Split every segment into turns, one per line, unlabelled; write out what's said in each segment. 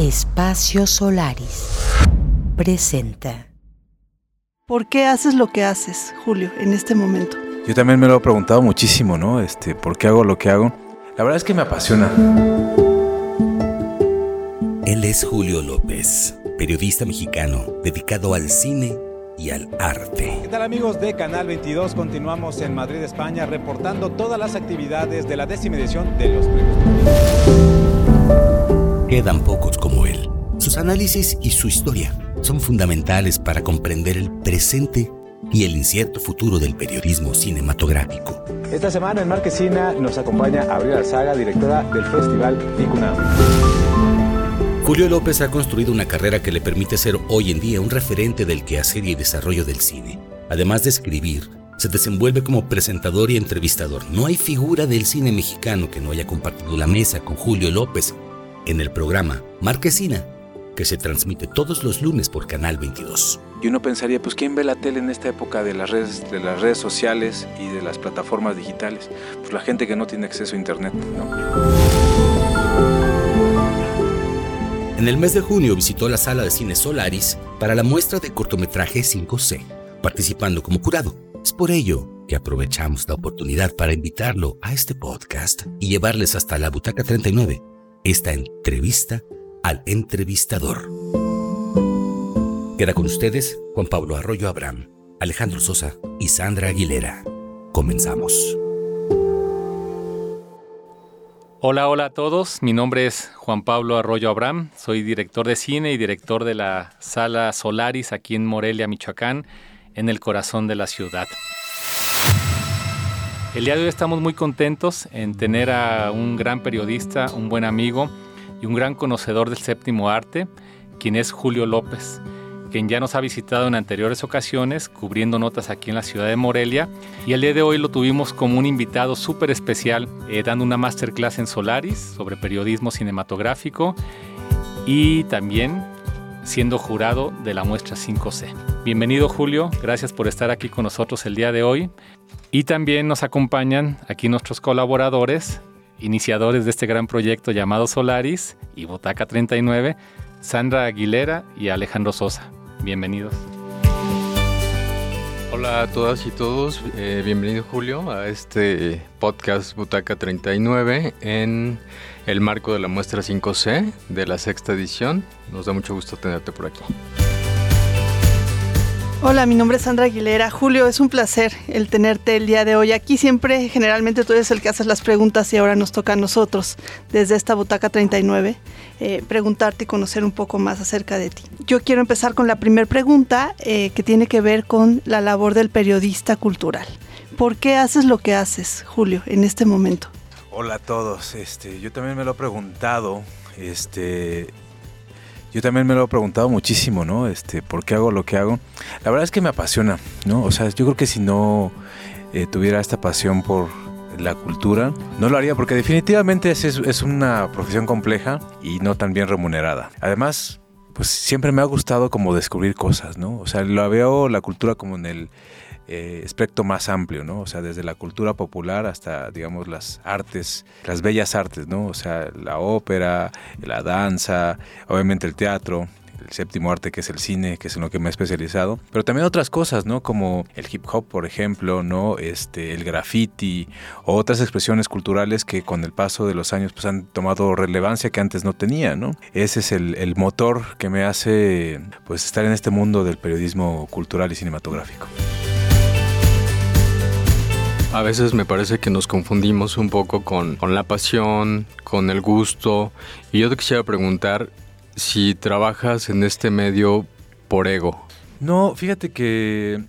Espacio Solaris presenta.
¿Por qué haces lo que haces, Julio, en este momento?
Yo también me lo he preguntado muchísimo, ¿no? Este, ¿por qué hago lo que hago? La verdad es que me apasiona.
Él es Julio López, periodista mexicano dedicado al cine y al arte.
¿Qué tal amigos de Canal 22? Continuamos en Madrid, España, reportando todas las actividades de la décima edición de los premios.
Quedan pocos como él. Sus análisis y su historia son fundamentales para comprender el presente y el incierto futuro del periodismo cinematográfico.
Esta semana en Marquesina nos acompaña Abril Alzaga, directora del Festival Ticunam.
Julio López ha construido una carrera que le permite ser hoy en día un referente del quehacer y desarrollo del cine. Además de escribir, se desenvuelve como presentador y entrevistador. No hay figura del cine mexicano que no haya compartido la mesa con Julio López en el programa Marquesina, que se transmite todos los lunes por Canal 22.
Y uno pensaría, pues ¿quién ve la tele en esta época de las redes, de las redes sociales y de las plataformas digitales? Pues la gente que no tiene acceso a internet, ¿no?
En el mes de junio visitó la sala de cine Solaris para la muestra de cortometraje 5C, participando como curado. Es por ello que aprovechamos la oportunidad para invitarlo a este podcast y llevarles hasta la butaca 39 esta entrevista al entrevistador. Queda con ustedes Juan Pablo Arroyo Abraham, Alejandro Sosa y Sandra Aguilera. Comenzamos.
Hola, hola a todos. Mi nombre es Juan Pablo Arroyo Abraham. Soy director de cine y director de la sala Solaris aquí en Morelia, Michoacán, en el corazón de la ciudad. El día de hoy estamos muy contentos en tener a un gran periodista, un buen amigo y un gran conocedor del séptimo arte, quien es Julio López quien ya nos ha visitado en anteriores ocasiones, cubriendo notas aquí en la ciudad de Morelia. Y el día de hoy lo tuvimos como un invitado súper especial, eh, dando una masterclass en Solaris sobre periodismo cinematográfico y también siendo jurado de la muestra 5C. Bienvenido Julio, gracias por estar aquí con nosotros el día de hoy. Y también nos acompañan aquí nuestros colaboradores, iniciadores de este gran proyecto llamado Solaris y Botaca 39, Sandra Aguilera y Alejandro Sosa. Bienvenidos.
Hola a todas y todos, eh, bienvenido Julio a este podcast Butaca 39 en el marco de la muestra 5C de la sexta edición. Nos da mucho gusto tenerte por aquí.
Hola, mi nombre es Sandra Aguilera. Julio, es un placer el tenerte el día de hoy. Aquí siempre, generalmente tú eres el que haces las preguntas y ahora nos toca a nosotros, desde esta Butaca 39, eh, preguntarte y conocer un poco más acerca de ti. Yo quiero empezar con la primera pregunta eh, que tiene que ver con la labor del periodista cultural. ¿Por qué haces lo que haces, Julio, en este momento?
Hola a todos. Este, yo también me lo he preguntado. Este, yo también me lo he preguntado muchísimo, ¿no? Este, ¿por qué hago lo que hago? La verdad es que me apasiona, ¿no? O sea, yo creo que si no eh, tuviera esta pasión por la cultura, no lo haría porque definitivamente es, es una profesión compleja y no tan bien remunerada. Además, pues siempre me ha gustado como descubrir cosas, ¿no? O sea, lo veo la cultura como en el eh, espectro más amplio, ¿no? O sea, desde la cultura popular hasta, digamos, las artes, las bellas artes, ¿no? O sea, la ópera, la danza, obviamente el teatro, el séptimo arte que es el cine, que es en lo que me he especializado, pero también otras cosas, ¿no? Como el hip hop, por ejemplo, ¿no? Este, el graffiti, o otras expresiones culturales que con el paso de los años pues han tomado relevancia que antes no tenía, ¿no? Ese es el, el motor que me hace pues estar en este mundo del periodismo cultural y cinematográfico.
A veces me parece que nos confundimos un poco con, con, la pasión, con el gusto. Y yo te quisiera preguntar si trabajas en este medio por ego.
No, fíjate que,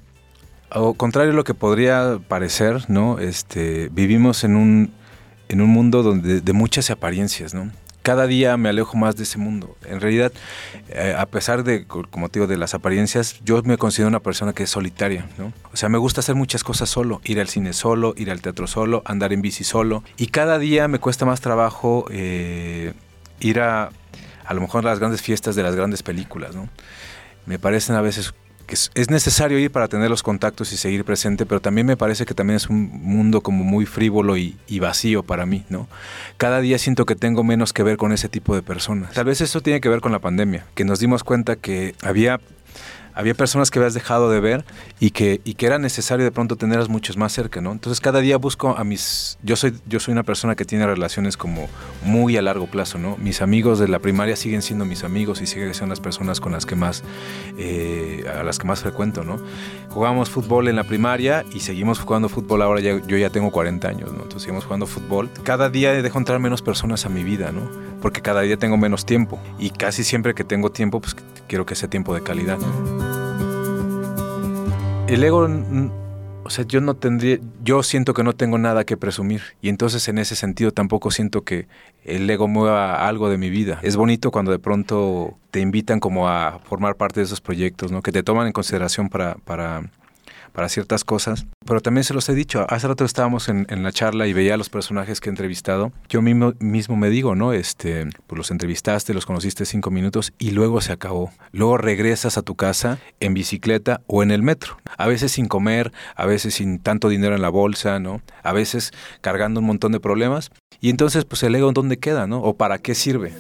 al contrario de lo que podría parecer, ¿no? Este, vivimos en un, en un mundo donde, de muchas apariencias, ¿no? Cada día me alejo más de ese mundo. En realidad, eh, a pesar de, como te digo, de las apariencias, yo me considero una persona que es solitaria, ¿no? O sea, me gusta hacer muchas cosas solo, ir al cine solo, ir al teatro solo, andar en bici solo. Y cada día me cuesta más trabajo eh, ir a, a lo mejor, las grandes fiestas de las grandes películas, ¿no? Me parecen a veces es, necesario ir para tener los contactos y seguir presente, pero también me parece que también es un mundo como muy frívolo y, y, vacío para mí, ¿no? Cada día siento que tengo menos que ver con ese tipo de personas. Tal vez eso tiene que ver con la pandemia, que nos dimos cuenta que había había personas que habías dejado de ver y que, y que era necesario de pronto tenerlas muchos más cerca, ¿no? Entonces cada día busco a mis... Yo soy, yo soy una persona que tiene relaciones como muy a largo plazo, ¿no? Mis amigos de la primaria siguen siendo mis amigos y siguen siendo las personas con las que más, eh, a las que más frecuento, ¿no? Jugábamos fútbol en la primaria y seguimos jugando fútbol ahora, yo ya tengo 40 años, ¿no? Entonces seguimos jugando fútbol. Cada día dejo entrar menos personas a mi vida, ¿no? Porque cada día tengo menos tiempo y casi siempre que tengo tiempo, pues quiero que sea tiempo de calidad. El ego, o sea, yo no tendría, yo siento que no tengo nada que presumir y entonces en ese sentido tampoco siento que el ego mueva algo de mi vida. Es bonito cuando de pronto te invitan como a formar parte de esos proyectos, ¿no? Que te toman en consideración para, para para ciertas cosas. Pero también se los he dicho, hace rato estábamos en, la charla y veía a los personajes que he entrevistado. Yo mismo, mismo me digo, ¿no? Este, pues los entrevistaste, los conociste cinco minutos y luego se acabó. Luego regresas a tu casa en bicicleta o en el metro. A veces sin comer, a veces sin tanto dinero en la bolsa, ¿no? A veces cargando un montón de problemas. Y entonces, pues el ego, ¿dónde queda, no? ¿O para qué sirve?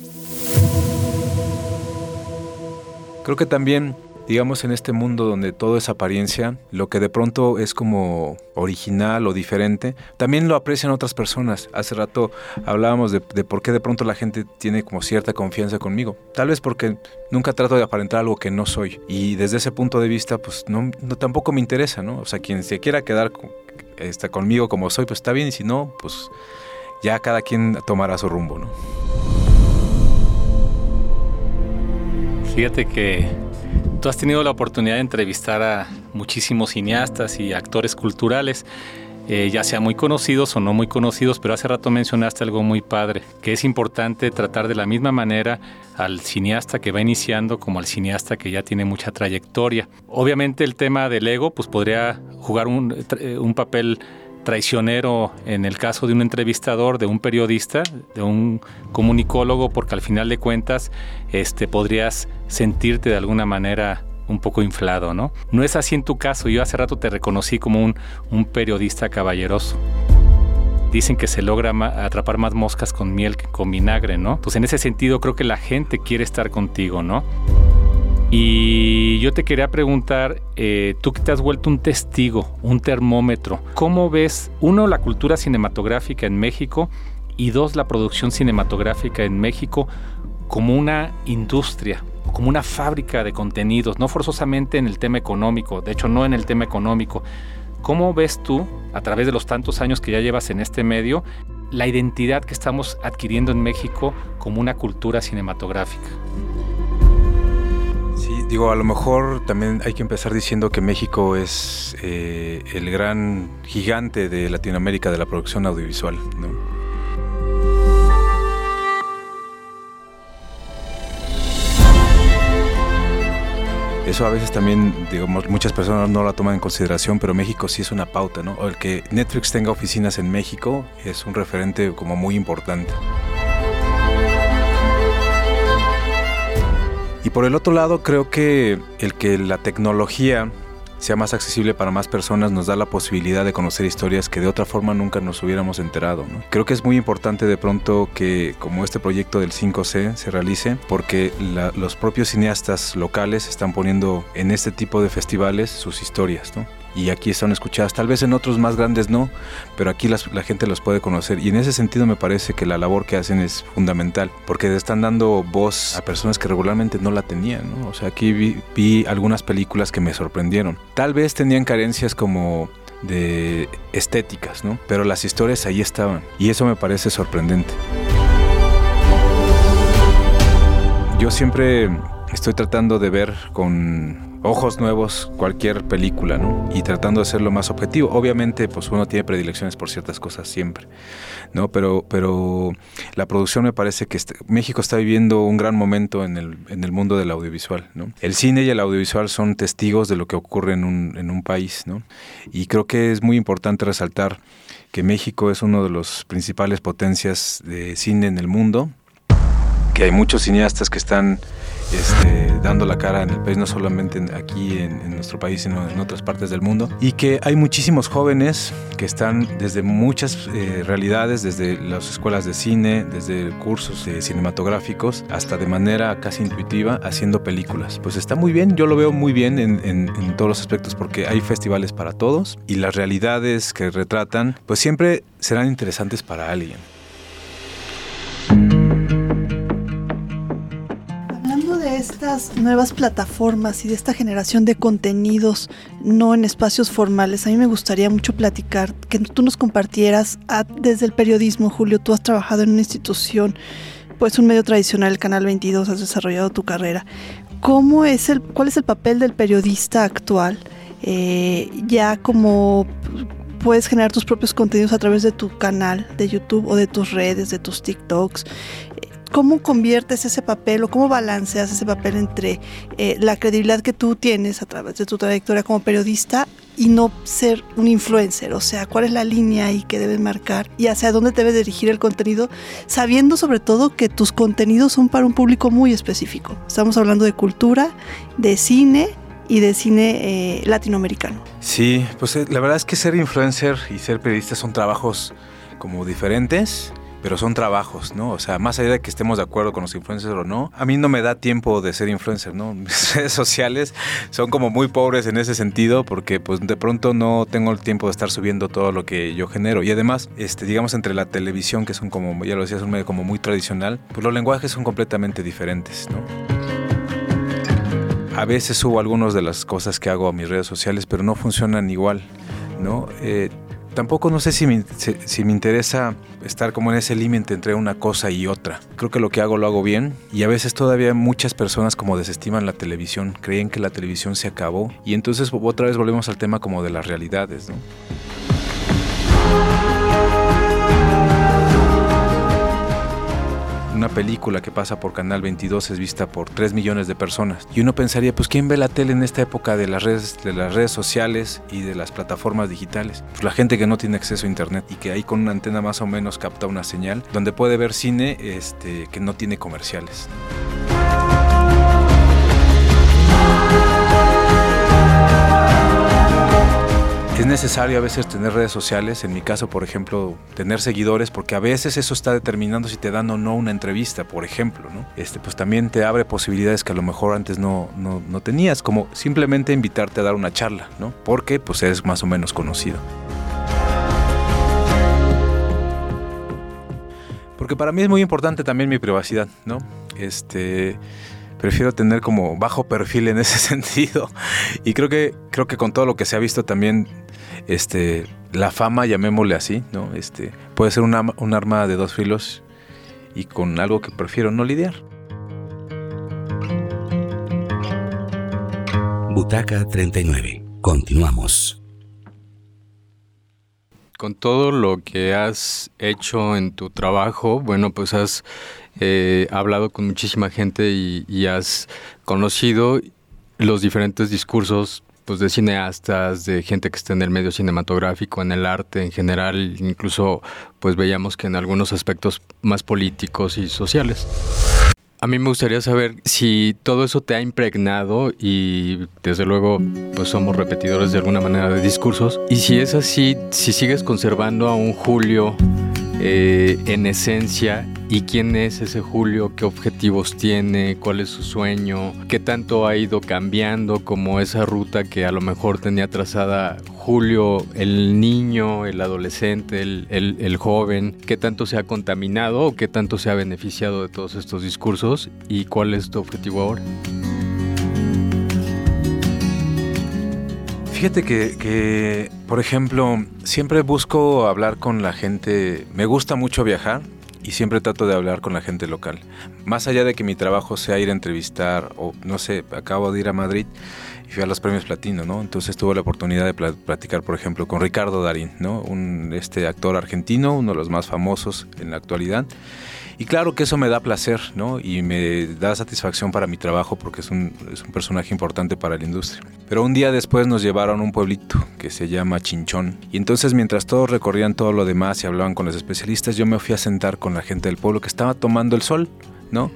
Creo que también digamos, en este mundo donde todo es apariencia, lo que de pronto es como original o diferente, también lo aprecian otras personas. Hace rato hablábamos de, por qué de pronto la gente tiene como cierta confianza conmigo. Tal vez porque nunca trato de aparentar algo que no soy. Y desde ese punto de vista, pues no, tampoco me interesa, ¿no? O sea, quien se quiera quedar está conmigo como soy, pues está bien. Y si no, pues ya cada quien tomará su rumbo, ¿no?
Fíjate que Tú has tenido la oportunidad de entrevistar a muchísimos cineastas y actores culturales, eh, ya sea muy conocidos o no muy conocidos, pero hace rato mencionaste algo muy padre, que es importante tratar de la misma manera al cineasta que va iniciando como al cineasta que ya tiene mucha trayectoria. Obviamente el tema del ego pues podría jugar un, eh, un papel traicionero en el caso de un entrevistador, de un periodista, de un comunicólogo, porque al final de cuentas este, podrías sentirte de alguna manera un poco inflado, ¿no? No es así en tu caso, yo hace rato te reconocí como un, un periodista caballeroso. Dicen que se logra atrapar más moscas con miel que con vinagre, ¿no? Pues en ese sentido creo que la gente quiere estar contigo, ¿no? Y yo te quería preguntar, eh, tú que te has vuelto un testigo, un termómetro, ¿cómo ves, uno, la cultura cinematográfica en México y dos, la producción cinematográfica en México como una industria, como una fábrica de contenidos, no forzosamente en el tema económico, de hecho no en el tema económico. ¿Cómo ves tú, a través de los tantos años que ya llevas en este medio, la identidad que estamos adquiriendo en México como una cultura cinematográfica?
Digo, a lo mejor también hay que empezar diciendo que México es eh, el gran gigante de Latinoamérica de la producción audiovisual. Eso a veces también, digamos, muchas personas no la toman en consideración, pero México sí es una pauta, ¿no? el que Netflix tenga oficinas en México es un referente como muy importante. Por el otro lado, creo que el que la tecnología sea más accesible para más personas nos da la posibilidad de conocer historias que de otra forma nunca nos hubiéramos enterado. Creo que es muy importante de pronto que como este proyecto del 5C se realice porque los propios cineastas locales están poniendo en este tipo de festivales sus historias. ¿no? Y aquí son escuchadas. Tal vez en otros más grandes no, pero aquí la gente los puede conocer. Y en ese sentido me parece que la labor que hacen es fundamental, porque están dando voz a personas que regularmente no la tenían. O sea, aquí vi, algunas películas que me sorprendieron. Tal vez tenían carencias como de estéticas, ¿no? Pero las historias ahí estaban y eso me parece sorprendente. Yo siempre estoy tratando de ver con ojos nuevos cualquier película, ¿no? Y tratando de ser lo más objetivo. Obviamente, pues uno tiene predilecciones por ciertas cosas siempre, ¿no? Pero, pero la producción me parece que este, México está viviendo un gran momento en el, en el mundo del audiovisual, ¿no? El cine y el audiovisual son testigos de lo que ocurre en un, en un país, ¿no? Y creo que es muy importante resaltar que México es uno de los principales potencias de cine en el mundo, que hay muchos cineastas que están este, dando la cara en el país, no solamente aquí en, nuestro país, sino en otras partes del mundo. Y que hay muchísimos jóvenes que están desde muchas eh, realidades, desde las escuelas de cine, desde cursos cinematográficos, hasta de manera casi intuitiva, haciendo películas. Pues está muy bien, yo lo veo muy bien en, en todos los aspectos porque hay festivales para todos y las realidades que retratan, pues siempre serán interesantes para alguien.
Estas nuevas plataformas y de esta generación de contenidos no en espacios formales, a mí me gustaría mucho platicar, que tú nos compartieras desde el periodismo, Julio, tú has trabajado en una institución, pues un medio tradicional, el Canal 22, has desarrollado tu carrera. ¿Cómo es el, ¿Cuál es el papel del periodista actual? Eh, ya como puedes generar tus propios contenidos a través de tu canal de YouTube o de tus redes, de tus TikToks. ¿Cómo conviertes ese papel o cómo balanceas ese papel entre eh, la credibilidad que tú tienes a través de tu trayectoria como periodista y no ser un influencer? O sea, ¿cuál es la línea ahí que debes marcar y hacia dónde debe dirigir el contenido, sabiendo sobre todo que tus contenidos son para un público muy específico? Estamos hablando de cultura, de cine y de cine eh, latinoamericano.
Sí, pues eh, la verdad es que ser influencer y ser periodista son trabajos como diferentes pero son trabajos, ¿no? O sea, más allá de que estemos de acuerdo con los influencers o no, a mí no me da tiempo de ser influencer, ¿no? Mis redes sociales son como muy pobres en ese sentido porque pues de pronto no tengo el tiempo de estar subiendo todo lo que yo genero y además, este, digamos entre la televisión que son como, ya lo decía, es un medio como muy tradicional, pues los lenguajes son completamente diferentes, ¿no? A veces subo algunas de las cosas que hago a mis redes sociales, pero no funcionan igual, ¿no? Eh, tampoco no sé si me, si, me interesa estar como en ese límite entre una cosa y otra. Creo que lo que hago lo hago bien y a veces todavía muchas personas como desestiman la televisión, creen que la televisión se acabó y entonces otra vez volvemos al tema como de las realidades, ¿no? Una película que pasa por Canal 22 es vista por 3 millones de personas. Y uno pensaría, pues ¿quién ve la tele en esta época de las redes, de las redes sociales y de las plataformas digitales? Pues la gente que no tiene acceso a internet y que ahí con una antena más o menos capta una señal donde puede ver cine este, que no tiene comerciales. Es necesario a veces tener redes sociales, en mi caso, por ejemplo, tener seguidores, porque a veces eso está determinando si te dan o no una entrevista, por ejemplo, ¿no? Este, pues también te abre posibilidades que a lo mejor antes no, no, tenías, como simplemente invitarte a dar una charla, ¿no? Porque pues eres más o menos conocido. Porque para mí es muy importante también mi privacidad, ¿no? Este, prefiero tener como bajo perfil en ese sentido. Y creo que, creo que con todo lo que se ha visto también este, la fama, llamémosle así, ¿no? Este, puede ser un arma de dos filos y con algo que prefiero no lidiar.
Butaca 39. Continuamos.
Con todo lo que has hecho en tu trabajo, bueno, pues has eh, hablado con muchísima gente y has conocido los diferentes discursos pues de cineastas, de gente que está en el medio cinematográfico, en el arte en general, incluso pues veíamos que en algunos aspectos más políticos y sociales. A mí me gustaría saber si todo eso te ha impregnado y desde luego pues somos repetidores de alguna manera de discursos. Y si es así, si sigues conservando a un Julio eh, en esencia y quién es ese Julio, qué objetivos tiene, cuál es su sueño, qué tanto ha ido cambiando como esa ruta que a lo mejor tenía trazada Julio, el niño, el adolescente, el, el joven, qué tanto se ha contaminado o qué tanto se ha beneficiado de todos estos discursos y cuál es tu objetivo ahora.
Fíjate que, por ejemplo, siempre busco hablar con la gente, me gusta mucho viajar y siempre trato de hablar con la gente local. Más allá de que mi trabajo sea ir a entrevistar o no sé, acabo de ir a Madrid y fui a los premios Platino, ¿no? Entonces tuve la oportunidad de platicar, por ejemplo, con Ricardo Darín, ¿no? Un este actor argentino, uno de los más famosos en la actualidad. Y claro que eso me da placer, ¿no? Y me da satisfacción para mi trabajo porque es un, es un personaje importante para la industria. Pero un día después nos llevaron a un pueblito que se llama Chinchón. Y entonces mientras todos recorrían todo lo demás y hablaban con los especialistas, yo me fui a sentar con la gente del pueblo que estaba tomando el sol, ¿no?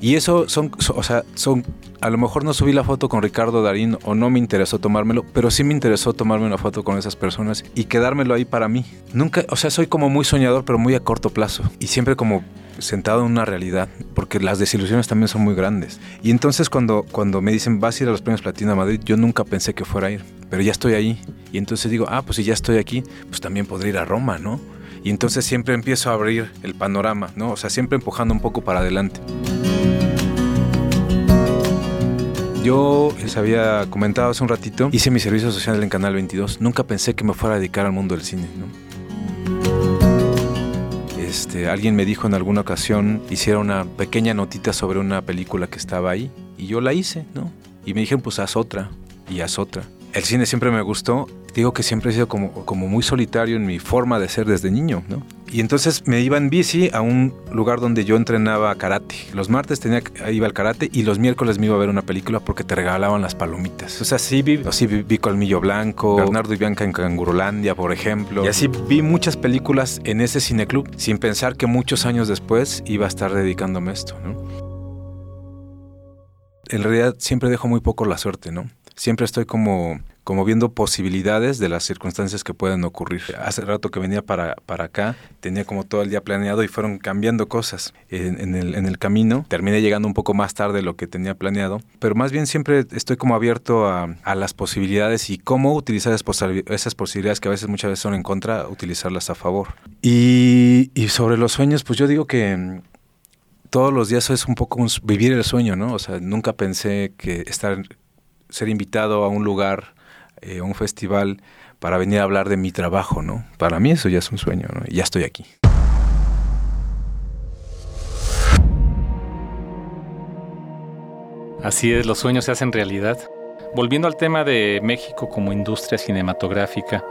Y eso son, o sea, son, a lo mejor no subí la foto con Ricardo Darín o no me interesó tomármelo, pero sí me interesó tomarme una foto con esas personas y quedármelo ahí para mí. Nunca, o sea, soy como muy soñador, pero muy a corto plazo. Y siempre como sentado en una realidad, porque las desilusiones también son muy grandes. Y entonces cuando, cuando me dicen, vas a ir a los premios Platino a Madrid, yo nunca pensé que fuera a ir, pero ya estoy ahí. Y entonces digo, ah, pues si ya estoy aquí, pues también podría ir a Roma, ¿no? Y entonces siempre empiezo a abrir el panorama, ¿no? O sea, siempre empujando un poco para adelante. Yo les había comentado hace un ratito, hice mi servicio social en Canal 22. Nunca pensé que me fuera a dedicar al mundo del cine, ¿no? Este, alguien me dijo en alguna ocasión, hiciera una pequeña notita sobre una película que estaba ahí, y yo la hice, ¿no? Y me dijeron, pues haz otra, y haz otra. El cine siempre me gustó, digo que siempre he sido como, muy solitario en mi forma de ser desde niño, ¿no? Y entonces me iba en bici a un lugar donde yo entrenaba karate. Los martes tenía, iba al karate y los miércoles me iba a ver una película porque te regalaban las palomitas. O sea, sí vi, sí vi, Colmillo Blanco, Bernardo y Bianca en Cangurolandia, por ejemplo. Y así vi muchas películas en ese cineclub sin pensar que muchos años después iba a estar dedicándome a esto, ¿no? En realidad siempre dejo muy poco la suerte, ¿no? Siempre estoy como como viendo posibilidades de las circunstancias que pueden ocurrir. Hace rato que venía para, para acá, tenía como todo el día planeado y fueron cambiando cosas en, el, en el camino. Terminé llegando un poco más tarde de lo que tenía planeado, pero más bien siempre estoy como abierto a, a las posibilidades y cómo utilizar esas posibilidades que a veces muchas veces son en contra, utilizarlas a favor. Y, y sobre los sueños, pues yo digo que mm, todos los días es un poco vivir el sueño, ¿no? O sea, nunca pensé que estar ser invitado a un lugar eh, un festival para venir a hablar de mi trabajo, ¿no? Para mí eso ya es un sueño, ¿no? Y ya estoy aquí.
Así es, los sueños se hacen realidad. Volviendo al tema de México como industria cinematográfica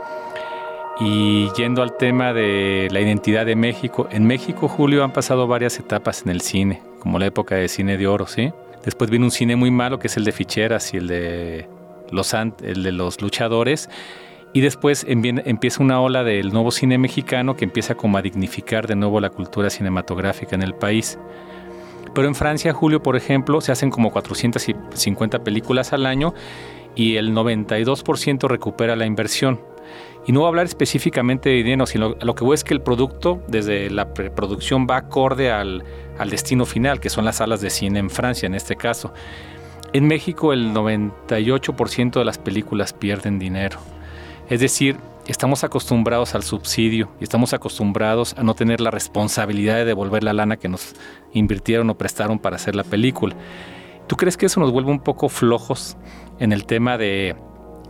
y yendo al tema de la identidad de México, en México, Julio, han pasado varias etapas en el cine, como la época de cine de oro, ¿sí? Después vino un cine muy malo que es el de ficheras y el de los, el de los luchadores. Y después empieza una ola del nuevo cine mexicano que empieza como a dignificar de nuevo la cultura cinematográfica en el país. Pero en Francia, Julio, por ejemplo, se hacen como 450 películas al año y el 92% recupera la inversión. Y no voy a hablar específicamente de dinero, sino lo que voy es que el producto, desde la preproducción, va acorde al, al destino final, que son las salas de cine en Francia en este caso. En México el 98% de las películas pierden dinero. Es decir, estamos acostumbrados al subsidio y estamos acostumbrados a no tener la responsabilidad de devolver la lana que nos invirtieron o prestaron para hacer la película. ¿Tú crees que eso nos vuelve un poco flojos en el tema de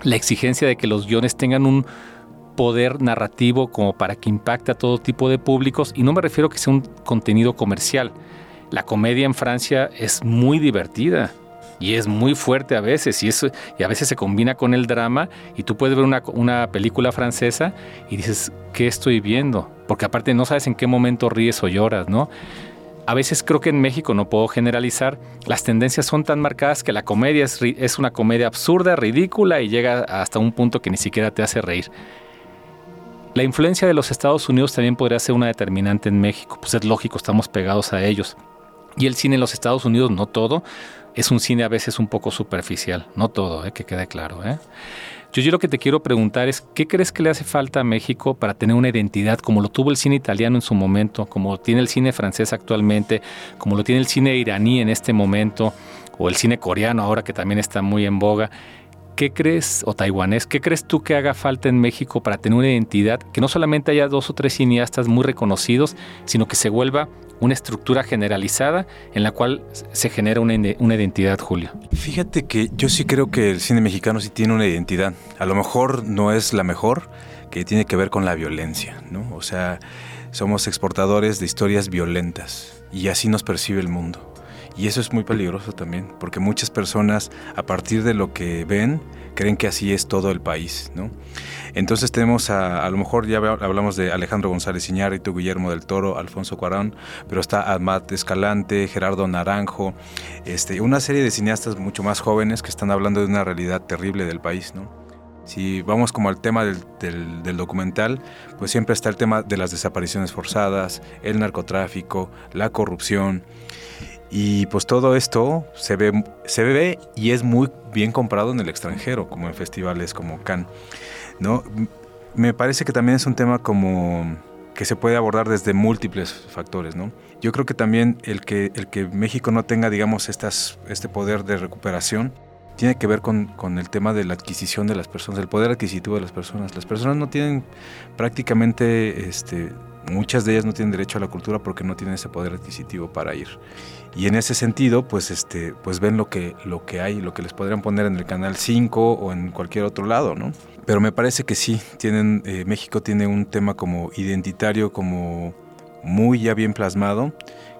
la exigencia de que los guiones tengan un poder narrativo como para que impacte a todo tipo de públicos? Y no me refiero que sea un contenido comercial. La comedia en Francia es muy divertida y es muy fuerte a veces y, eso, y a veces se combina con el drama y tú puedes ver una, una, película francesa y dices, ¿qué estoy viendo? Porque aparte no sabes en qué momento ríes o lloras, ¿no? A veces creo que en México, no puedo generalizar, las tendencias son tan marcadas que la comedia es, es una comedia absurda, ridícula y llega hasta un punto que ni siquiera te hace reír. La influencia de los Estados Unidos también podría ser una determinante en México, pues es lógico, estamos pegados a ellos. Y el cine en los Estados Unidos, no todo, es un cine a veces un poco superficial, no todo, eh, que quede claro. ¿eh? Yo, yo lo que te quiero preguntar es, ¿qué crees que le hace falta a México para tener una identidad como lo tuvo el cine italiano en su momento, como tiene el cine francés actualmente, como lo tiene el cine iraní en este momento, o el cine coreano ahora que también está muy en boga? ¿Qué crees, o taiwanés, qué crees tú que haga falta en México para tener una identidad que no solamente haya dos o tres cineastas muy reconocidos, sino que se vuelva una estructura generalizada en la cual se genera una, identidad, Julio.
Fíjate que yo sí creo que el cine mexicano sí tiene una identidad. A lo mejor no es la mejor, que tiene que ver con la violencia, ¿no? O sea, somos exportadores de historias violentas y así nos percibe el mundo. Y eso es muy peligroso también, porque muchas personas a partir de lo que ven creen que así es todo el país, ¿no? Entonces tenemos a, a lo mejor ya hablamos de Alejandro González Iñárritu, Guillermo del Toro, Alfonso Cuarón, pero está Amat Escalante, Gerardo Naranjo, este, una serie de cineastas mucho más jóvenes que están hablando de una realidad terrible del país, ¿no? Si vamos como al tema del, del, documental, pues siempre está el tema de las desapariciones forzadas, el narcotráfico, la corrupción. Y pues todo esto se ve, se ve y es muy bien comprado en el extranjero, como en festivales como Cannes. ¿no? Me parece que también es un tema como que se puede abordar desde múltiples factores, ¿no? Yo creo que también el que, el que México no tenga, digamos, estas, este poder de recuperación tiene que ver con, con, el tema de la adquisición de las personas, el poder adquisitivo de las personas. Las personas no tienen prácticamente, este, muchas de ellas no tienen derecho a la cultura porque no tienen ese poder adquisitivo para ir. Y en ese sentido, pues, este, pues ven lo que, lo que hay, lo que les podrían poner en el canal 5 o en cualquier otro lado, ¿no? Pero me parece que sí, tienen, eh, México tiene un tema como identitario, como muy ya bien plasmado,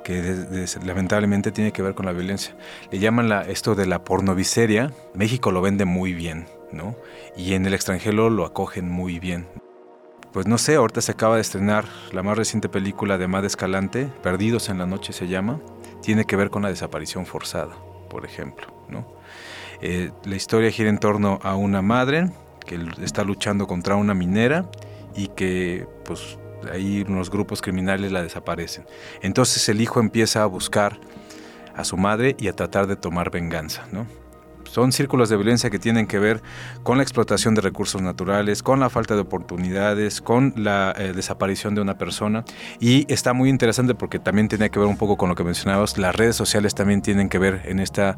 que lamentablemente tiene que ver con la violencia. Le llaman la, esto de la pornoviseria. México lo vende muy bien, ¿no? Y en el extranjero lo acogen muy bien. Pues no sé, ahorita se acaba de estrenar la más reciente película de Mad Escalante, Perdidos en la Noche se llama. Tiene que ver con la desaparición forzada, por ejemplo, ¿no? Eh, la historia gira en torno a una madre que está luchando contra una minera y que pues ahí unos grupos criminales la desaparecen. Entonces el hijo empieza a buscar a su madre y a tratar de tomar venganza, ¿no? Son círculos de violencia que tienen que ver con la explotación de recursos naturales, con la falta de oportunidades, con la eh, desaparición de una persona. Y está muy interesante porque también tiene que ver un poco con lo que mencionabas, las redes sociales también tienen que ver en esta,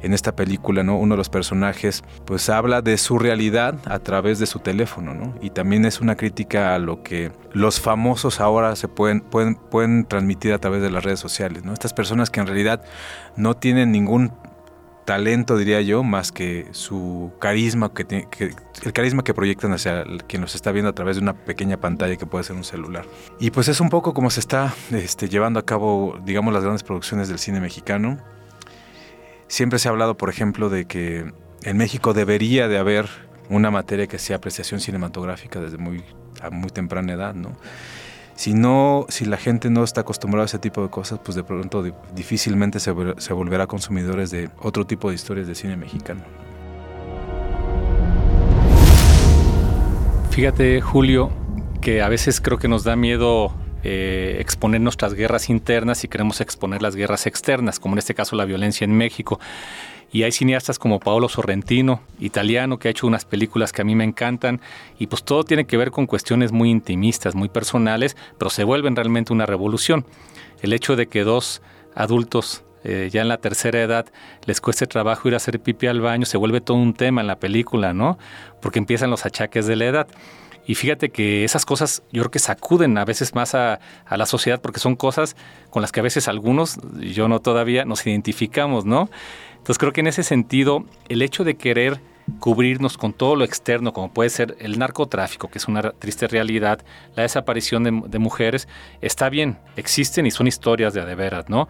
en esta película, ¿no? Uno de los personajes pues habla de su realidad a través de su teléfono, ¿no? Y también es una crítica a lo que los famosos ahora se pueden, pueden, pueden transmitir a través de las redes sociales, ¿no? Estas personas que en realidad no tienen ningún talento, diría yo, más que su carisma, que, el carisma que proyectan hacia quien los está viendo a través de una pequeña pantalla que puede ser un celular. Y pues es un poco como se está este, llevando a cabo, digamos, las grandes producciones del cine mexicano. Siempre se ha hablado, por ejemplo, de que en México debería de haber una materia que sea apreciación cinematográfica desde muy, a muy temprana edad, ¿no? Si no, si la gente no está acostumbrada a ese tipo de cosas, pues de pronto difícilmente se, volverá consumidores de otro tipo de historias de cine mexicano.
Fíjate, Julio, que a veces creo que nos da miedo eh, exponer nuestras guerras internas y queremos exponer las guerras externas, como en este caso la violencia en México. Y hay cineastas como Paolo Sorrentino, italiano, que ha hecho unas películas que a mí me encantan. Y pues todo tiene que ver con cuestiones muy intimistas, muy personales, pero se vuelven realmente una revolución. El hecho de que dos adultos eh, ya en la tercera edad les cueste trabajo ir a hacer pipi al baño, se vuelve todo un tema en la película, ¿no? Porque empiezan los achaques de la edad. Y fíjate que esas cosas yo creo que sacuden a veces más a, a, la sociedad porque son cosas con las que a veces algunos, yo no todavía, nos identificamos, ¿no? Entonces creo que en ese sentido, el hecho de querer cubrirnos con todo lo externo, como puede ser el narcotráfico, que es una triste realidad, la desaparición de, mujeres, está bien, existen y son historias de adeveras, ¿no?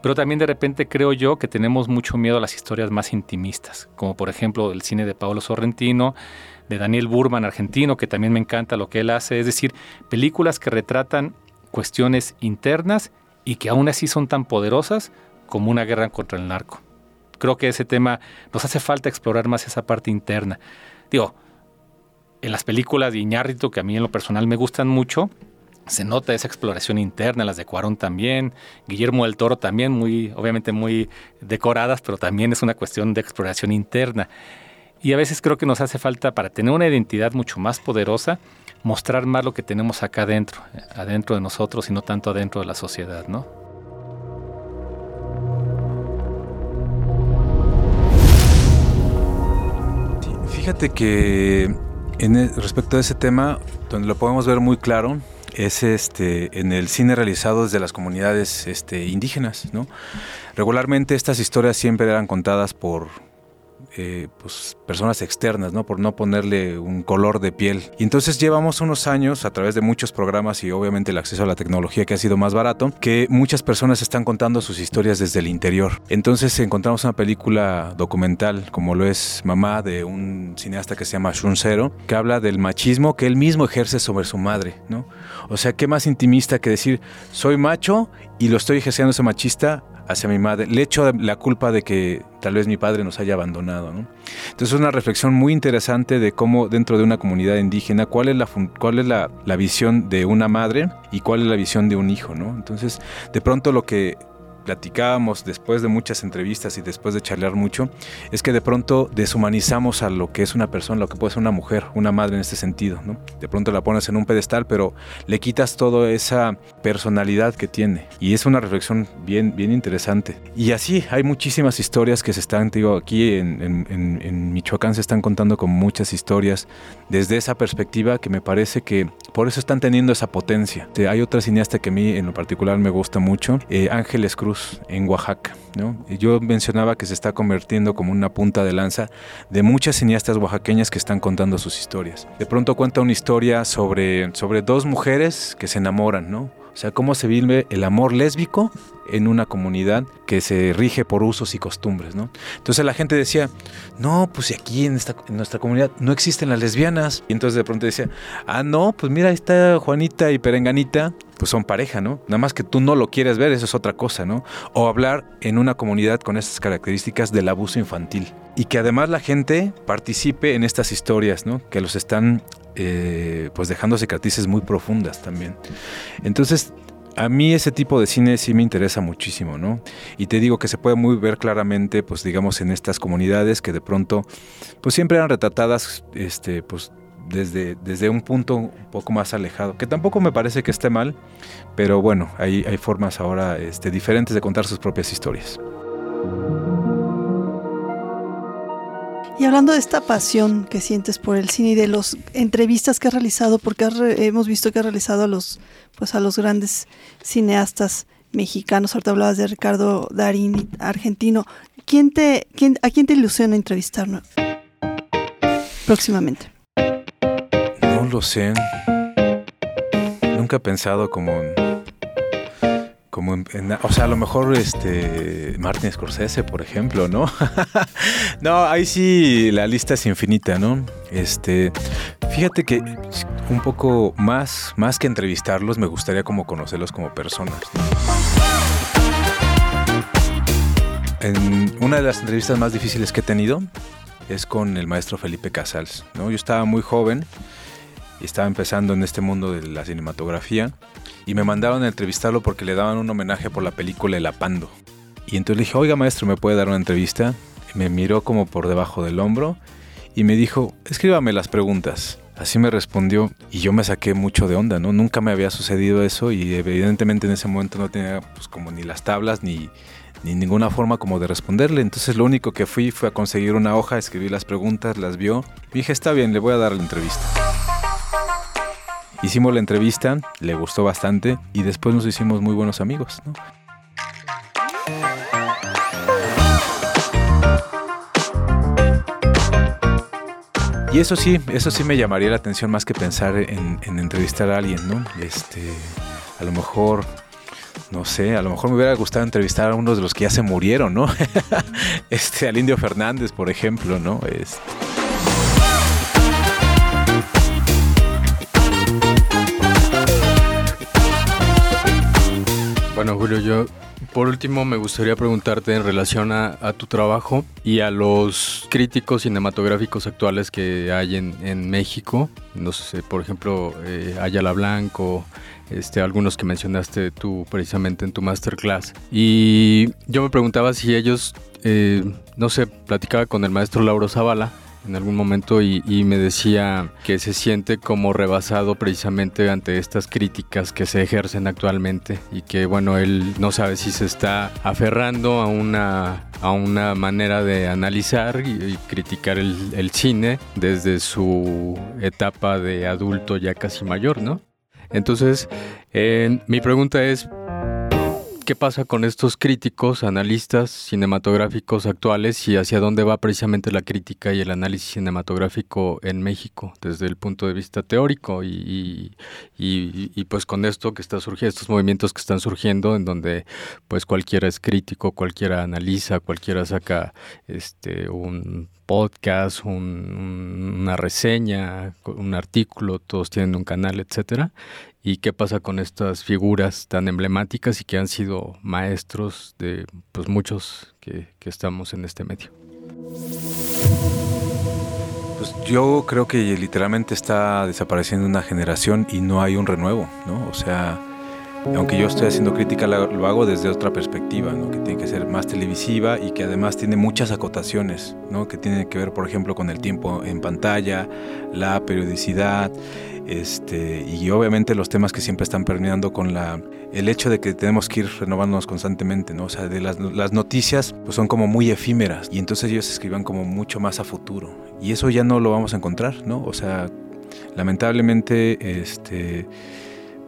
Pero también de repente creo yo que tenemos mucho miedo a las historias más intimistas, como por ejemplo el cine de Paolo Sorrentino, de Daniel Burman, argentino, que también me encanta lo que él hace, es decir, películas que retratan cuestiones internas y que aún así son tan poderosas como una guerra contra el narco creo que ese tema nos hace falta explorar más esa parte interna. Digo, en las películas de Iñárritu, que a mí en lo personal me gustan mucho, se nota esa exploración interna, las de Cuarón también, Guillermo del Toro también, muy, obviamente muy decoradas, pero también es una cuestión de exploración interna. Y a veces creo que nos hace falta, para tener una identidad mucho más poderosa, mostrar más lo que tenemos acá adentro, adentro de nosotros y no tanto adentro de la sociedad, ¿no?
Fíjate que e, respecto a ese tema, donde lo podemos ver muy claro, es este en el cine realizado desde las comunidades este, indígenas, ¿no? Regularmente estas historias siempre eran contadas por eh, pues, personas externas, ¿no? Por no ponerle un color de piel. Y entonces llevamos unos años a través de muchos programas y obviamente el acceso a la tecnología que ha sido más barato, que muchas personas están contando sus historias desde el interior. Entonces encontramos una película documental como lo es Mamá de un cineasta que se llama Shun Zero, que habla del machismo que él mismo ejerce sobre su madre, ¿no? O sea, qué más intimista que decir, soy macho y lo estoy ejerciendo ese machista hacia mi madre. Le echo la culpa de que tal vez mi padre nos haya abandonado. ¿no? Entonces es una reflexión muy interesante de cómo dentro de una comunidad indígena, cuál es, la, cuál es la, la, visión de una madre y cuál es la visión de un hijo. ¿no? Entonces, de pronto lo que platicábamos después de muchas entrevistas y después de charlar mucho, es que de pronto deshumanizamos a lo que es una persona, lo que puede ser una mujer, una madre en este sentido. ¿no? De pronto la pones en un pedestal, pero le quitas toda esa personalidad que tiene. Y es una reflexión bien, bien interesante. Y así hay muchísimas historias que se están, digo, aquí en, en Michoacán se están contando con muchas historias desde esa perspectiva que me parece que por eso están teniendo esa potencia. Hay otra cineasta que a mí en lo particular me gusta mucho, eh, Ángeles Cruz, en Oaxaca. ¿no? Yo mencionaba que se está convirtiendo como una punta de lanza de muchas cineastas oaxaqueñas que están contando sus historias. De pronto cuenta una historia sobre, sobre dos mujeres que se enamoran, ¿no? O sea, cómo se vive el amor lésbico en una comunidad que se rige por usos y costumbres, ¿no? Entonces la gente decía, no, pues aquí en, nuestra comunidad no existen las lesbianas. Y entonces de pronto decía, ah, no, pues mira, ahí está Juanita y Perenganita, pues son pareja, ¿no? Nada más que tú no lo quieres ver, eso es otra cosa, ¿no? O hablar en una comunidad con estas características del abuso infantil. Y que además la gente participe en estas historias, ¿no? Que los están eh, pues dejando cicatrices muy profundas también. Entonces, a mí ese tipo de cine sí me interesa muchísimo, ¿no? Y te digo que se puede muy ver claramente, pues digamos, en estas comunidades que de pronto, pues siempre eran retratadas, este, pues desde, desde un punto un poco más alejado, que tampoco me parece que esté mal, pero bueno, hay, hay formas ahora este, diferentes de contar sus propias historias.
Y hablando de esta pasión que sientes por el cine y de las entrevistas que has realizado, porque hemos visto que has realizado a los, pues a los grandes cineastas mexicanos, ahorita hablabas de Ricardo Darín, argentino, ¿Quién te, quién, ¿a quién te ilusiona entrevistar próximamente?
No lo sé. Nunca he pensado como como o sea, a lo mejor este Martin Scorsese, por ejemplo, ¿no? no, ahí sí la lista es infinita, ¿no? Este, fíjate que un poco más, más que entrevistarlos, me gustaría como conocerlos como personas. En una de las entrevistas más difíciles que he tenido es con el maestro Felipe Casals, ¿no? Yo estaba muy joven y estaba empezando en este mundo de la cinematografía y me mandaron a entrevistarlo porque le daban un homenaje por la película El Apando. Y entonces le dije, oiga maestro, ¿me puede dar una entrevista? me miró como por debajo del hombro y me dijo, escríbame las preguntas. Así me respondió y yo me saqué mucho de onda, ¿no? Nunca me había sucedido eso y evidentemente en ese momento no tenía pues como ni las tablas ni, ni ninguna forma como de responderle. Entonces lo único que fui fue a conseguir una hoja, escribí las preguntas, las vio. Y dije, está bien, le voy a dar la entrevista. Hicimos la entrevista, le gustó bastante y después nos hicimos muy buenos amigos. Y eso sí, eso sí me llamaría la atención más que pensar en, entrevistar a alguien, ¿no? Este, a lo mejor, no sé, a lo mejor me hubiera gustado entrevistar a uno de los que ya se murieron, ¿no? este, al Indio Fernández, por ejemplo, ¿no? Este,
Bueno, Julio, yo por último me gustaría preguntarte en relación a, tu trabajo y a los críticos cinematográficos actuales que hay en, México. No sé, por ejemplo, eh, Ayala Blanco, este, algunos que mencionaste tú precisamente en tu masterclass. Y yo me preguntaba si ellos, eh, no sé, platicaba con el maestro Lauro Zavala en algún momento y, me decía que se siente como rebasado precisamente ante estas críticas que se ejercen actualmente y que bueno, él no sabe si se está aferrando a una, a una manera de analizar y, criticar el, el, cine desde su etapa de adulto ya casi mayor, ¿no? Entonces, eh, mi pregunta es, qué pasa con estos críticos, analistas cinematográficos actuales y hacia dónde va precisamente la crítica y el análisis cinematográfico en México desde el punto de vista teórico y, pues con esto que está surgiendo, estos movimientos que están surgiendo en donde pues cualquiera es crítico, cualquiera analiza, cualquiera saca este un podcast, una reseña, un artículo, todos tienen un canal, etcétera y qué pasa con estas figuras tan emblemáticas y que han sido maestros de pues, muchos que, estamos en este medio.
Pues yo creo que literalmente está desapareciendo una generación y no hay un renuevo, ¿no? O sea, aunque yo estoy haciendo crítica, lo hago desde otra perspectiva, que tiene que ser más televisiva y que además tiene muchas acotaciones, ¿no? que tiene que ver, por ejemplo, con el tiempo en pantalla, la periodicidad, este, y obviamente los temas que siempre están permeando con la, el hecho de que tenemos que ir renovándonos constantemente, ¿no? O sea, de las, las, noticias pues son como muy efímeras y entonces ellos escriban como mucho más a futuro y eso ya no lo vamos a encontrar, ¿no? O sea, lamentablemente, este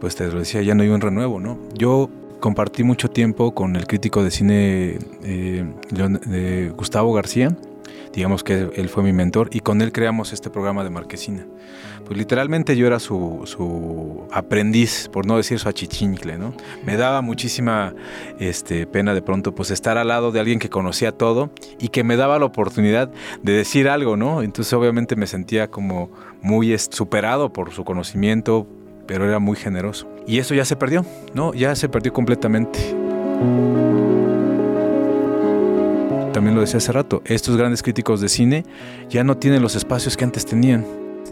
pues te lo decía, ya no hay un renuevo, ¿no? Yo compartí mucho tiempo con el crítico de cine eh, Gustavo García, digamos que él fue mi mentor, y con él creamos este programa de Marquesina. Pues literalmente yo era su, aprendiz, por no decir su achichincle, ¿no? Me daba muchísima este, pena de pronto pues estar al lado de alguien que conocía todo y que me daba la oportunidad de decir algo, ¿no? Entonces obviamente me sentía como muy superado por su conocimiento, pero era muy generoso. Y eso ya se perdió, ¿no? Ya se perdió completamente. También lo decía hace rato, estos grandes críticos de cine ya no tienen los espacios que antes tenían.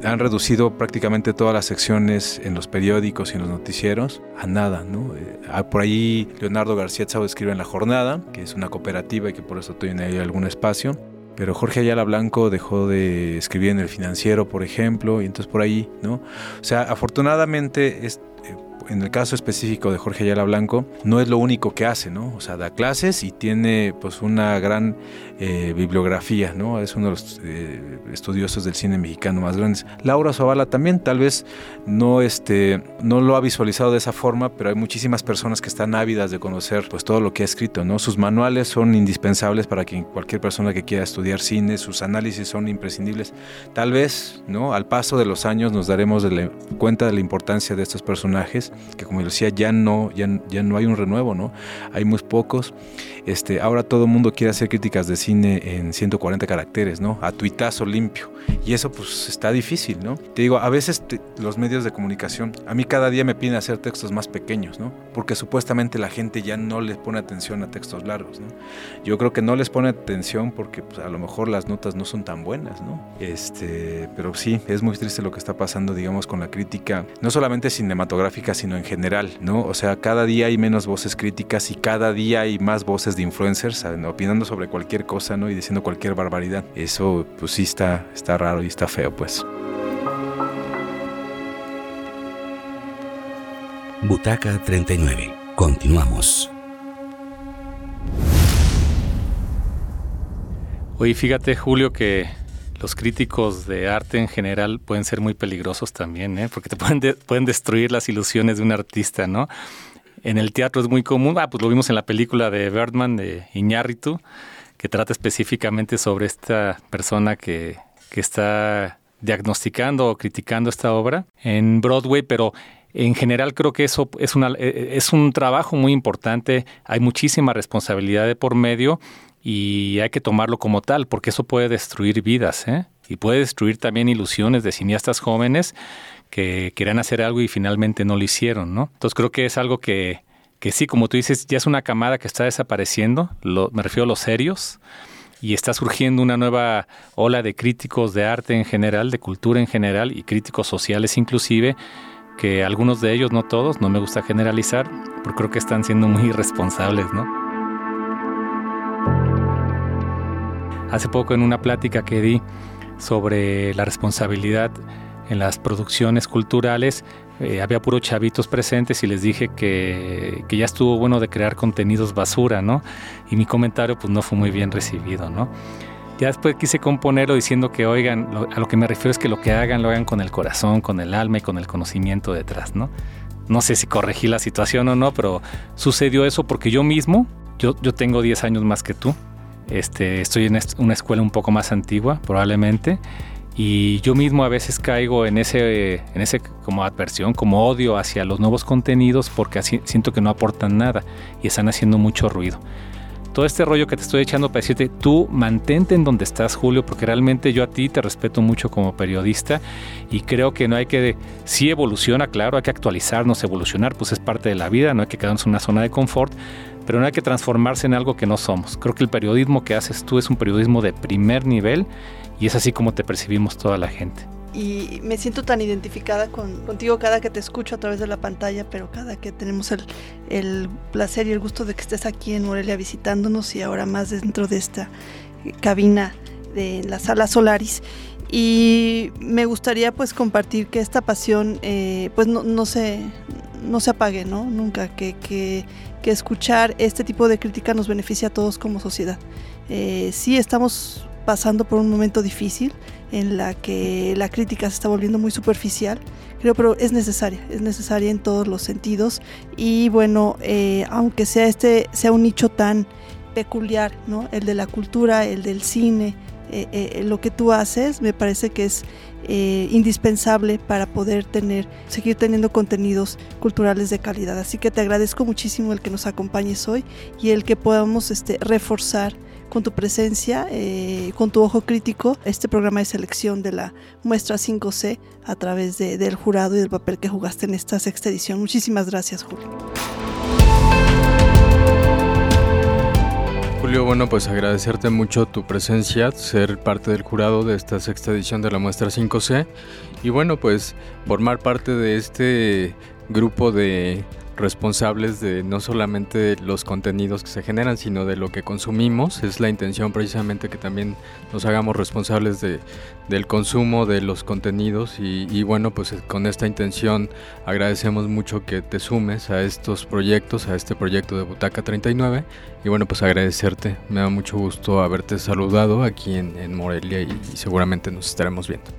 Han reducido prácticamente todas las secciones en los periódicos y en los noticieros a nada, ¿no? Eh, ah, por ahí Leonardo García Chao escribe en La Jornada, que es una cooperativa y que por eso tiene ahí algún espacio pero Jorge Ayala Blanco dejó de escribir en el financiero, por ejemplo, y entonces por ahí, ¿no? O sea, afortunadamente es, en el caso específico de Jorge Ayala Blanco, no es lo único que hace, ¿no? O sea, da clases y tiene pues una gran eh, bibliografía, ¿no? Es uno de los eh, estudiosos del cine mexicano más grandes. Laura Zavala también, tal vez no, este, no lo ha visualizado de esa forma, pero hay muchísimas personas que están ávidas de conocer pues todo lo que ha escrito, ¿no? Sus manuales son indispensables para que cualquier persona que quiera estudiar cine, sus análisis son imprescindibles. Tal vez, ¿no? Al paso de los años nos daremos cuenta de la importancia de estos personajes que como decía, ya no, ya, ya no hay un renuevo, ¿no? Hay muy pocos. Este, ahora todo el mundo quiere hacer críticas de cine en 140 caracteres, ¿no? A tuitazo limpio. Y eso pues está difícil, ¿no? Te digo, a veces los medios de comunicación, a mí cada día me piden hacer textos más pequeños, ¿no? Porque supuestamente la gente ya no les pone atención a textos largos, ¿no? Yo creo que no les pone atención porque pues, a lo mejor las notas no son tan buenas, ¿no? Este, pero sí, es muy triste lo que está pasando, digamos, con la crítica, no solamente cinematográfica, sino en general, ¿no? O sea, cada día hay menos voces críticas y cada día hay más voces de influencers opinando sobre cualquier cosa, ¿no? Y diciendo cualquier barbaridad. Eso, pues sí está, está raro y está feo, pues.
Butaca 39. Continuamos.
Oye, fíjate, Julio, que los críticos de arte en general pueden ser muy peligrosos también, ¿eh? porque te pueden, pueden destruir las ilusiones de un artista, ¿no? En el teatro es muy común, ah, pues lo vimos en la película de Bergman, de Iñárritu, que trata específicamente sobre esta persona que, que está diagnosticando o criticando esta obra en Broadway, pero en general creo que eso es, una, e, es un trabajo muy importante, hay muchísima responsabilidad de por medio y hay que tomarlo como tal, porque eso puede destruir vidas, ¿eh? y puede destruir también ilusiones de cineastas jóvenes que querían hacer algo y finalmente no lo hicieron, ¿no? Entonces creo que es algo que, que sí, como tú dices, ya es una camada que está desapareciendo, me refiero a los serios, y está surgiendo una nueva ola de críticos de arte en general, de cultura en general y críticos sociales inclusive, que algunos de ellos, no todos, no me gusta generalizar, pero creo que están siendo muy irresponsables, ¿no? Hace poco en una plática que di sobre la responsabilidad en las producciones culturales, eh, había puros chavitos presentes y les dije que, que, ya estuvo bueno de crear contenidos basura, ¿no? Y mi comentario pues no fue muy bien recibido, ¿no? Ya después quise componerlo diciendo que, oigan, a lo que me refiero es que lo que hagan lo hagan con el corazón, con el alma y con el conocimiento detrás, ¿no? No sé si corregí la situación o no, pero sucedió eso porque yo mismo, yo, yo tengo 10 años más que tú, este, estoy en una escuela un poco más antigua, probablemente, y yo mismo a veces caigo en ese, en ese como adversión, como odio hacia los nuevos contenidos porque así, siento que no aportan nada y están haciendo mucho ruido. Todo este rollo que te estoy echando para decirte, tú mantente en donde estás, Julio, porque realmente yo a ti te respeto mucho como periodista y creo que no hay que, sí evoluciona, claro, hay que actualizarnos, evolucionar, pues es parte de la vida, no hay que quedarnos en una zona de confort, pero no hay que transformarse en algo que no somos. Creo que el periodismo que haces tú es un periodismo de primer nivel y es así como te percibimos toda la gente.
y me siento tan identificada con, contigo cada que te escucho a través de la pantalla, pero cada que tenemos el, el placer y el gusto de que estés aquí en Morelia visitándonos y ahora más dentro de esta cabina de la sala Solaris y me gustaría pues compartir que esta pasión eh, pues no, no, se, no se apague, ¿no? Nunca, que, que, que, escuchar este tipo de crítica nos beneficia a todos como sociedad. Eh, sí estamos pasando por un momento difícil en la que la crítica se está volviendo muy superficial, creo, pero es necesaria, es necesaria en todos los sentidos y bueno, eh, aunque sea este, sea un nicho tan peculiar, ¿no? El de la cultura, el del cine, eh, eh, lo que tú haces me parece que es eh, indispensable para poder tener, seguir teniendo contenidos culturales de calidad. Así que te agradezco muchísimo el que nos acompañes hoy y el que podamos este, reforzar con tu presencia, con tu ojo crítico, este programa de selección de la muestra 5C a través de, del jurado y del papel que jugaste en esta sexta edición. Muchísimas gracias, Julio.
Julio, bueno, pues agradecerte mucho tu presencia, ser parte del jurado de esta sexta edición de la muestra 5C y bueno, pues formar parte de este grupo de responsables de no solamente los contenidos que se generan, sino de lo que consumimos. Es la intención precisamente que también nos hagamos responsables de, del consumo de los contenidos y, bueno, pues con esta intención agradecemos mucho que te sumes a estos proyectos, a este proyecto de Butaca 39 y bueno, pues agradecerte. Me da mucho gusto haberte saludado aquí en, Morelia y seguramente nos estaremos viendo.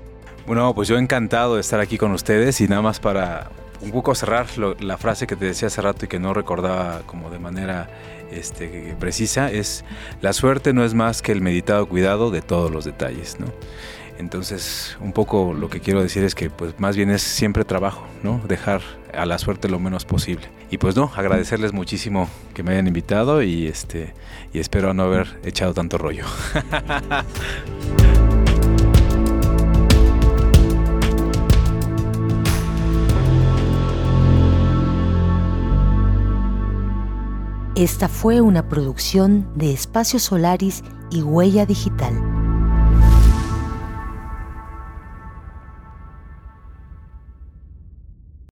Bueno, pues yo encantado de estar aquí con ustedes y nada más para un poco cerrar la frase que te decía hace rato y que no recordaba como de manera este, precisa, es la suerte no es más que el meditado cuidado de todos los detalles, ¿no? Entonces, un poco lo que quiero decir es que pues más bien es siempre trabajo, ¿no? Dejar a la suerte lo menos posible. Y pues no, agradecerles muchísimo que me hayan invitado y este y espero no haber echado tanto rollo.
Esta fue una producción de Espacio Solaris y Huella Digital.